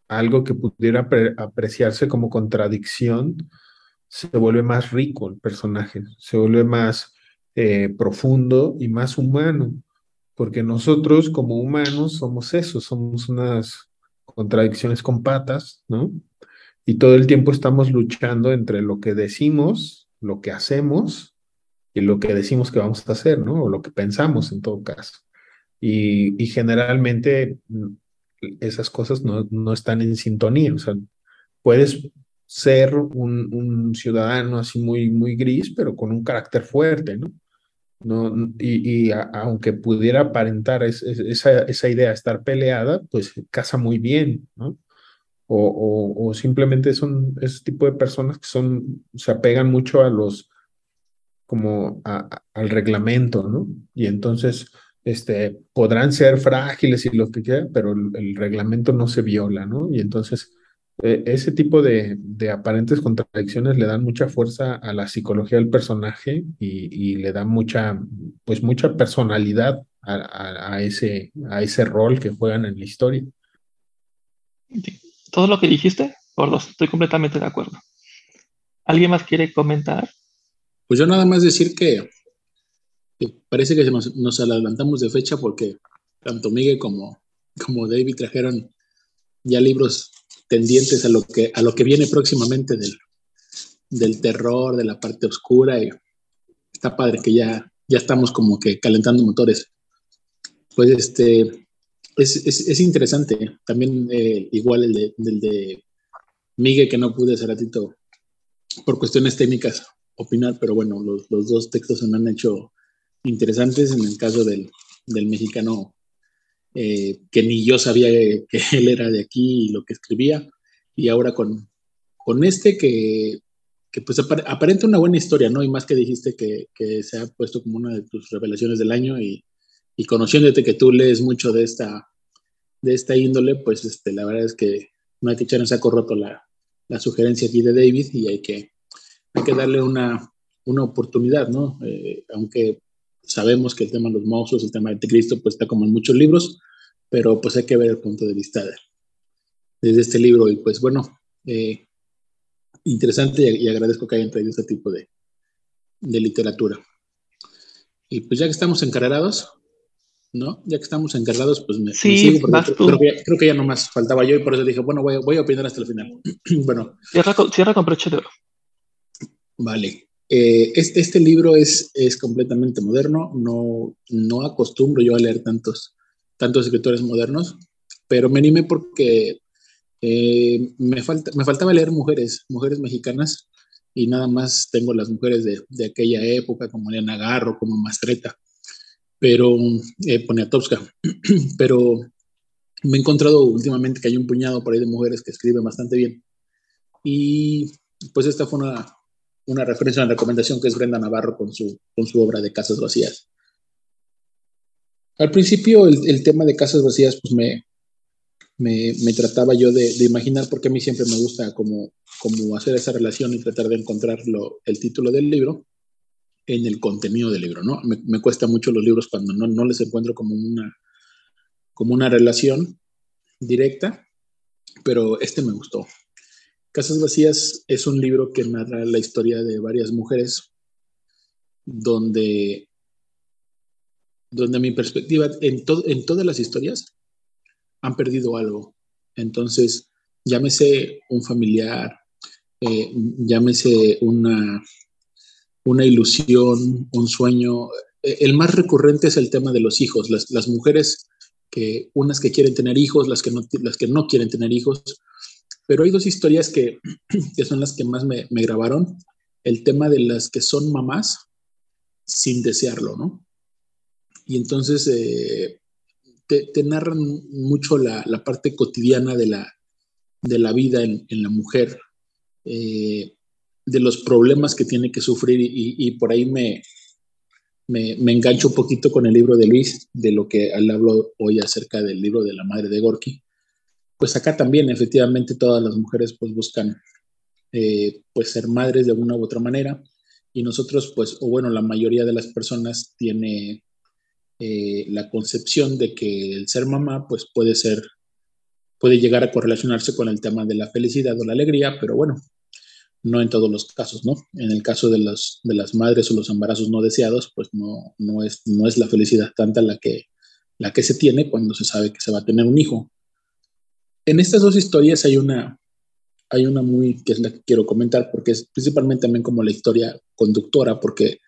algo que pudiera apreciarse como contradicción, se vuelve más rico el personaje, se vuelve más eh, profundo y más humano porque nosotros como humanos somos eso, somos unas contradicciones con patas, ¿no? Y todo el tiempo estamos luchando entre lo que decimos, lo que hacemos y lo que decimos que vamos a hacer, ¿no? O lo que pensamos en todo caso. Y, generalmente mm, esas cosas no, no, están en sintonía, o sea, puedes ser un, un ciudadano así muy, muy gris, pero con un carácter fuerte, ¿no? ¿No? Y, aunque pudiera aparentar esa, esa, idea estar peleada, pues casa muy bien, ¿no? o, simplemente son ese tipo de personas que son, se apegan mucho a los, como al reglamento, ¿no? Y entonces, este, podrán ser frágiles y lo que quiera, pero el, reglamento no se viola, ¿no? Y entonces, e, ese tipo de, aparentes contradicciones le dan mucha fuerza a la psicología del personaje y, le dan mucha, pues mucha personalidad a, ese, a ese rol que juegan en la historia todo lo que dijiste, por dos, estoy completamente de acuerdo. ¿Alguien más quiere comentar? Pues yo nada más decir que, parece que nos, nos, adelantamos de fecha porque tanto Miguel como, como David trajeron ya libros tendientes a lo que, a lo que viene próximamente del, del terror, de la parte oscura. Y está padre que ya, ya estamos como que calentando motores. Pues este, es, interesante. También eh, igual el de, Miguel, que no pude hace ratito por cuestiones técnicas opinar, pero bueno, los, dos textos se me han hecho interesantes. En el caso del, mexicano, eh, que ni yo sabía que <laughs> él era de aquí y lo que escribía, y ahora con, con este que, pues aparenta una buena historia, ¿no? Y más que dijiste que, que se ha puesto como una de tus revelaciones del año y y conociéndote que tú lees mucho de esta, de esta índole, pues este, la verdad es que no hay que echar en saco roto la, la sugerencia aquí de David y hay que, hay que darle una, una oportunidad, ¿no? Eh, aunque sabemos que el tema de los monstruos, el tema de Cristo, pues está como en muchos libros, pero pues hay que ver el punto de vista de, desde este libro y pues bueno, eh, interesante y, y, agradezco que hayan traído este tipo de, de literatura. Y pues ya que estamos encarrerados, ¿no? Ya que estamos encargados, pues me, sí, creo, que ya, no más faltaba yo y por eso dije, bueno, voy, voy a opinar hasta el final. <clears throat> bueno. Cierra con, cierra con broche de oro. Vale. Eh, este, este, libro es, es completamente moderno, no, no acostumbro yo a leer tantos, tantos escritores modernos, pero me animé porque eh, me, falta, me faltaba leer mujeres, mujeres mexicanas, y nada más tengo las mujeres de, de aquella época, como Elena Garro, como Mastreta pero eh, Poniatowska, <clears throat> pero me he encontrado últimamente que hay un puñado por ahí de mujeres que escriben bastante bien. Y pues esta fue una, una referencia, una recomendación que es Brenda Navarro con su, con su obra de Casas Vacías. Al principio el, el tema de Casas Vacías pues me, me, me trataba yo de, de, imaginar porque a mí siempre me gusta como, como hacer esa relación y tratar de encontrar el título del libro en el contenido del libro, ¿no? Me, me cuesta mucho los libros cuando no, no, les encuentro como una, como una relación directa, pero este me gustó. Casas Vacías es un libro que narra la historia de varias mujeres, donde, donde mi perspectiva, en, en todas las historias, han perdido algo. Entonces, llámese un familiar, eh, llámese una, una ilusión, un sueño. Eh, el más recurrente es el tema de los hijos, las, mujeres, que unas que quieren tener hijos, las que, no, las que no quieren tener hijos. Pero hay dos historias que, <clears throat> son las que más me, grabaron. El tema de las que son mamás sin desearlo, ¿no? Y entonces eh, te, narran mucho la, parte cotidiana de la, de la vida en, la mujer. Eh, de los problemas que tiene que sufrir y, por ahí me, me, engancho un poquito con el libro de Luis, de lo que él habló hoy acerca del libro de la madre de Gorky. Pues acá también, efectivamente, todas las mujeres pues buscan eh, pues ser madres de una u otra manera y nosotros pues, o bueno, la mayoría de las personas tiene eh, la concepción de que el ser mamá pues puede ser, puede llegar a correlacionarse con el tema de la felicidad o la alegría, pero bueno, no en todos los casos, ¿no? En el caso de, las de las madres o los embarazos no deseados, pues no, no, es, no es la felicidad tanta la que, la que se tiene cuando se sabe que se va a tener un hijo. En estas dos historias hay una, hay una muy, que es la que quiero comentar, porque es principalmente también como la historia conductora, porque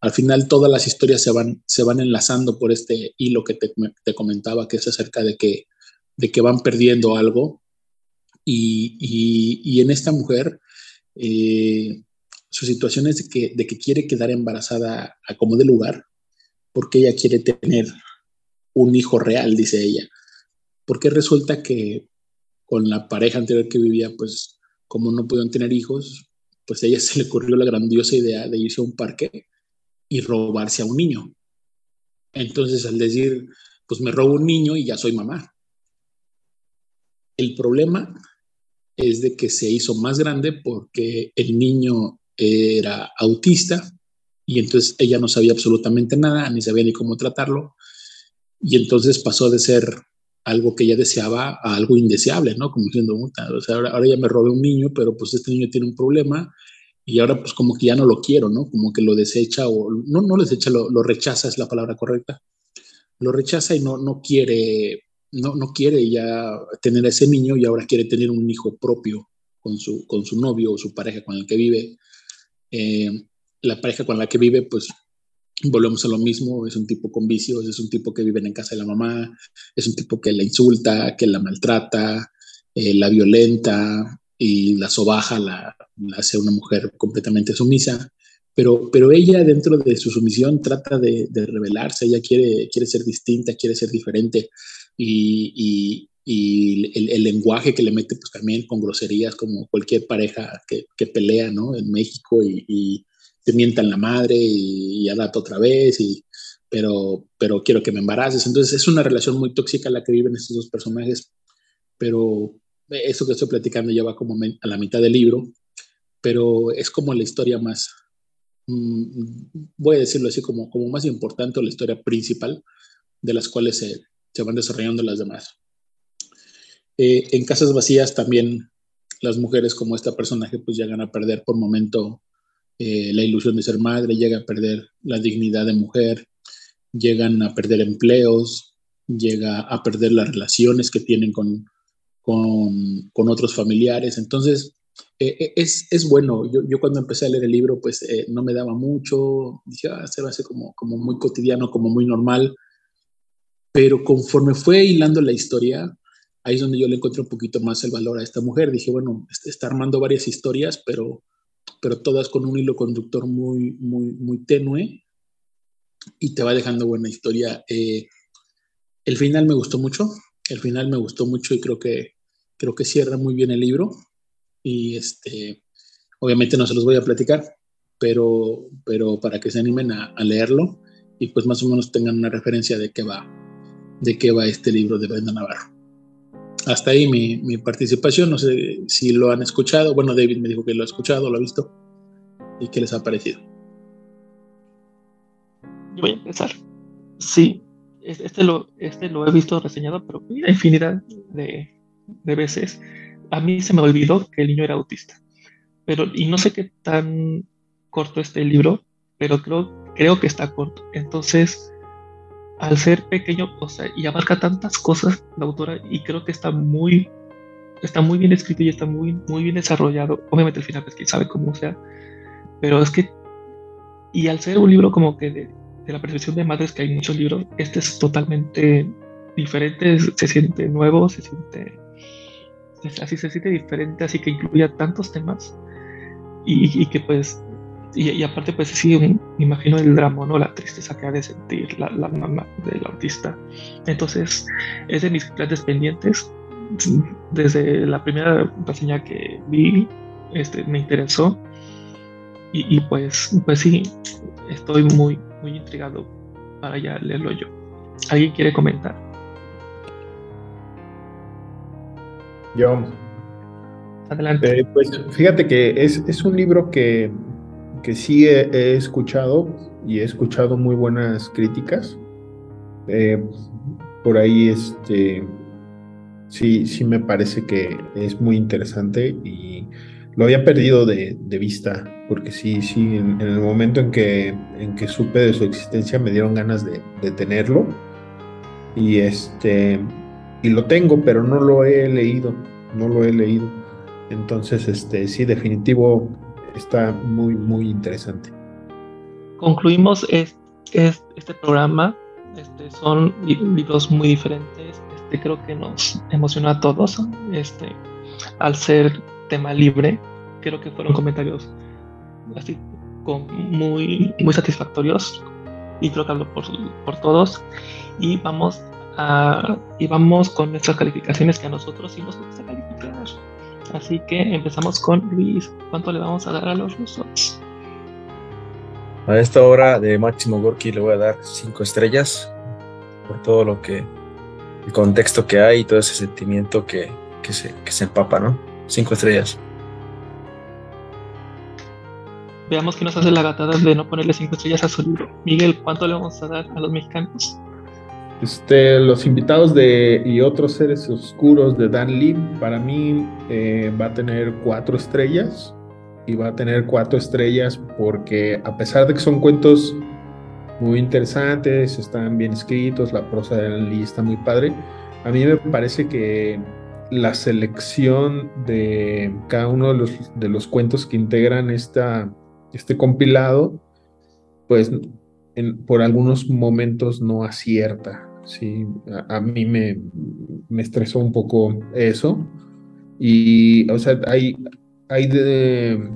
al final todas las historias se van, se van enlazando por este hilo que te, te comentaba, que es acerca de que, de que van perdiendo algo. Y, y, y en esta mujer, eh, su situación es de que, de que quiere quedar embarazada a como de lugar, porque ella quiere tener un hijo real, dice ella. Porque resulta que con la pareja anterior que vivía, pues como no pudieron tener hijos, pues a ella se le ocurrió la grandiosa idea de irse a un parque y robarse a un niño. Entonces, al decir, pues me robo un niño y ya soy mamá. El problema es de que se hizo más grande porque el niño era autista y entonces ella no sabía absolutamente nada, ni sabía ni cómo tratarlo. Y entonces pasó de ser algo que ella deseaba a algo indeseable, ¿no? Como diciendo, o sea, ahora, ahora ya me robé un niño, pero pues este niño tiene un problema y ahora pues como que ya no lo quiero, ¿no? Como que lo desecha o no, no lo desecha, lo, lo rechaza es la palabra correcta. Lo rechaza y no, no quiere, no, no quiere ya tener a ese niño y ahora quiere tener un hijo propio con su, con su novio o su pareja con el que vive. Eh, la pareja con la que vive, pues volvemos a lo mismo, es un tipo con vicios, es un tipo que vive en casa de la mamá, es un tipo que la insulta, que la maltrata, eh, la violenta, y la sobaja, la, hace una mujer completamente sumisa, pero, pero ella dentro de su sumisión trata de, de rebelarse, ella quiere, quiere ser distinta, quiere ser diferente y, el, lenguaje que le mete pues también con groserías como cualquier pareja que, que pelea, ¿no? En México y te mientan la madre y, y a otra vez y pero, pero quiero que me embaraces. Entonces es una relación muy tóxica la que viven estos dos personajes, pero, eso que estoy platicando ya va como a la mitad del libro, pero es como la historia más, mm, voy a decirlo así, como, como más importante o la historia principal de las cuales se, se van desarrollando las demás. Eh, en Casas Vacías también las mujeres como esta personaje pues llegan a perder por momento eh, la ilusión de ser madre, llegan a perder la dignidad de mujer, llegan a perder empleos, llega a perder las relaciones que tienen con, con, con otros familiares. Entonces, eh, eh, es, es, bueno. Yo, yo, cuando empecé a leer el libro, pues no me daba mucho. Dije, ah, se va a hacer como, como muy cotidiano, como muy normal. Pero conforme fue hilando la historia, ahí es donde yo le encontré un poquito más el valor a esta mujer. Dije, bueno, está armando varias historias, pero, pero todas con un hilo conductor muy, muy, muy tenue y te va dejando buena historia. Eh, el final me gustó mucho. El final me gustó mucho y creo que, creo que cierra muy bien el libro. Y este, obviamente no se los voy a platicar, pero, pero para que se animen a, a leerlo y pues más o menos tengan una referencia de qué va, de qué va este libro de Brenda Navarro. Hasta ahí mi, mi, participación, no sé si lo han escuchado, bueno, David me dijo que lo ha escuchado, lo ha visto, y qué les ha parecido. Yo voy a empezar. Sí, este lo, este lo he visto reseñado, pero infinidad de, de, veces. A mí se me olvidó que el niño era autista. Pero, y no sé qué tan corto este libro, pero creo, creo que está corto. Entonces, al ser pequeño, o sea, y abarca tantas cosas la autora, y creo que está muy, está muy bien escrito y está muy, muy bien desarrollado. Obviamente al final, pues quién sabe cómo sea, pero es que, y al ser un libro como que de, la percepción de madres que hay muchos libros, este es totalmente diferente, se siente nuevo, se siente así se siente diferente, así que incluía tantos temas y que pues y, y, aparte pues sí me imagino el drama no la tristeza que ha de sentir la, la mamá del autista entonces es de mis planes pendientes desde la primera reseña que vi este me interesó y, y pues pues sí estoy muy muy intrigado para ya leerlo yo. ¿Alguien quiere comentar? Yo. Adelante. Eh, pues fíjate que es, es un libro que, que sí he, escuchado y he escuchado muy buenas críticas. Eh, por ahí, este, sí, sí me parece que es muy interesante y lo había perdido de, vista, porque sí, sí, en, en, el momento en que, en que supe de su existencia me dieron ganas de, de, tenerlo. Y este, y lo tengo, pero no lo he leído, no lo he leído. Entonces, este, sí, definitivo, está muy, muy interesante. Concluimos es, es, este programa, este, son libros muy diferentes, este, creo que nos emocionó a todos, este, al ser tema libre. Creo que fueron comentarios así con muy, muy satisfactorios y creo que hablo por, por todos. Y vamos Ah, y vamos con nuestras calificaciones que a nosotros sí nos gusta calificar. Así que empezamos con Luis. ¿Cuánto le vamos a dar a los rusos? A esta hora de Máximo Gorky le voy a dar cinco estrellas por todo lo que, el contexto que hay y todo ese sentimiento que, que, se, que se empapa, ¿no? Cinco estrellas. Veamos qué nos hace la gatada de no ponerle cinco estrellas a su libro. Miguel, ¿cuánto le vamos a dar a los mexicanos? Este, los invitados de y otros seres oscuros de Dan Lee, para mí eh, va a tener cuatro estrellas y va a tener cuatro estrellas porque a pesar de que son cuentos muy interesantes, están bien escritos, la prosa de Dan Lee está muy padre, a mí me parece que la selección de cada uno de los, de los cuentos que integran esta, este compilado, pues por algunos momentos no acierta. Sí, a, mí me, me, estresó un poco eso. Y, o sea, hay, hay de,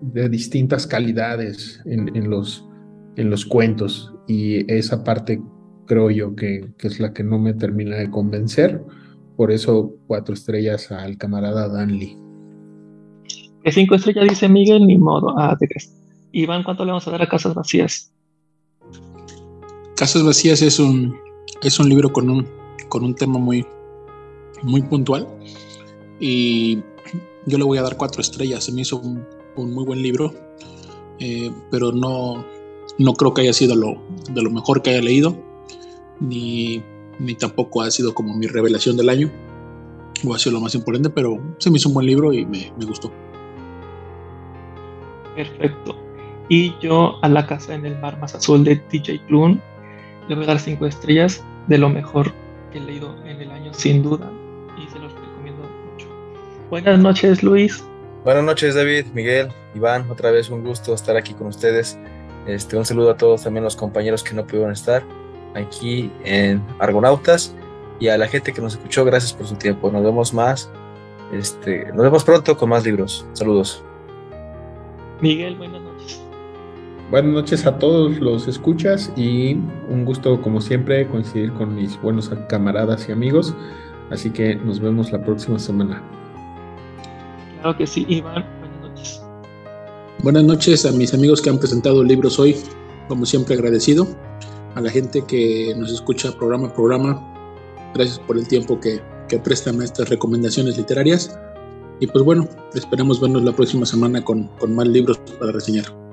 de distintas calidades en, en, los, en los cuentos y esa parte creo yo que, que, es la que no me termina de convencer. Por eso cuatro estrellas al camarada Dan Lee. Que cinco estrellas dice Miguel, ni modo. Ah, te crees. Iván, ¿cuánto le vamos a dar a Casas Vacías? Casas Vacías es un es un libro con un, con un tema muy, muy puntual y yo le voy a dar cuatro estrellas. Se me hizo un, muy buen libro, eh, pero no, no creo que haya sido lo, de lo mejor que haya leído, ni, ni tampoco ha sido como mi revelación del año, o ha sido lo más importante, pero se me hizo un buen libro y me, gustó. Perfecto. Y yo a la casa en el mar más azul de TJ Klune le voy a dar cinco estrellas de lo mejor que he leído en el año, sin duda, y se los recomiendo mucho. Buenas noches, Luis. Buenas noches, David, Miguel, Iván, otra vez un gusto estar aquí con ustedes. Este, un saludo a todos también los compañeros que no pudieron estar aquí en Argonautas y a la gente que nos escuchó, gracias por su tiempo. Nos vemos más, este, nos vemos pronto con más libros. Saludos. Miguel, buenas noches. Buenas noches a todos los escuchas y un gusto como siempre coincidir con mis buenos camaradas y amigos. Así que nos vemos la próxima semana. Claro que sí, Iván. Buenas noches. Buenas noches a mis amigos que han presentado libros hoy. Como siempre agradecido. A la gente que nos escucha programa a programa. Gracias por el tiempo que, que prestan a estas recomendaciones literarias. Y pues bueno, esperamos vernos la próxima semana con, con más libros para reseñar.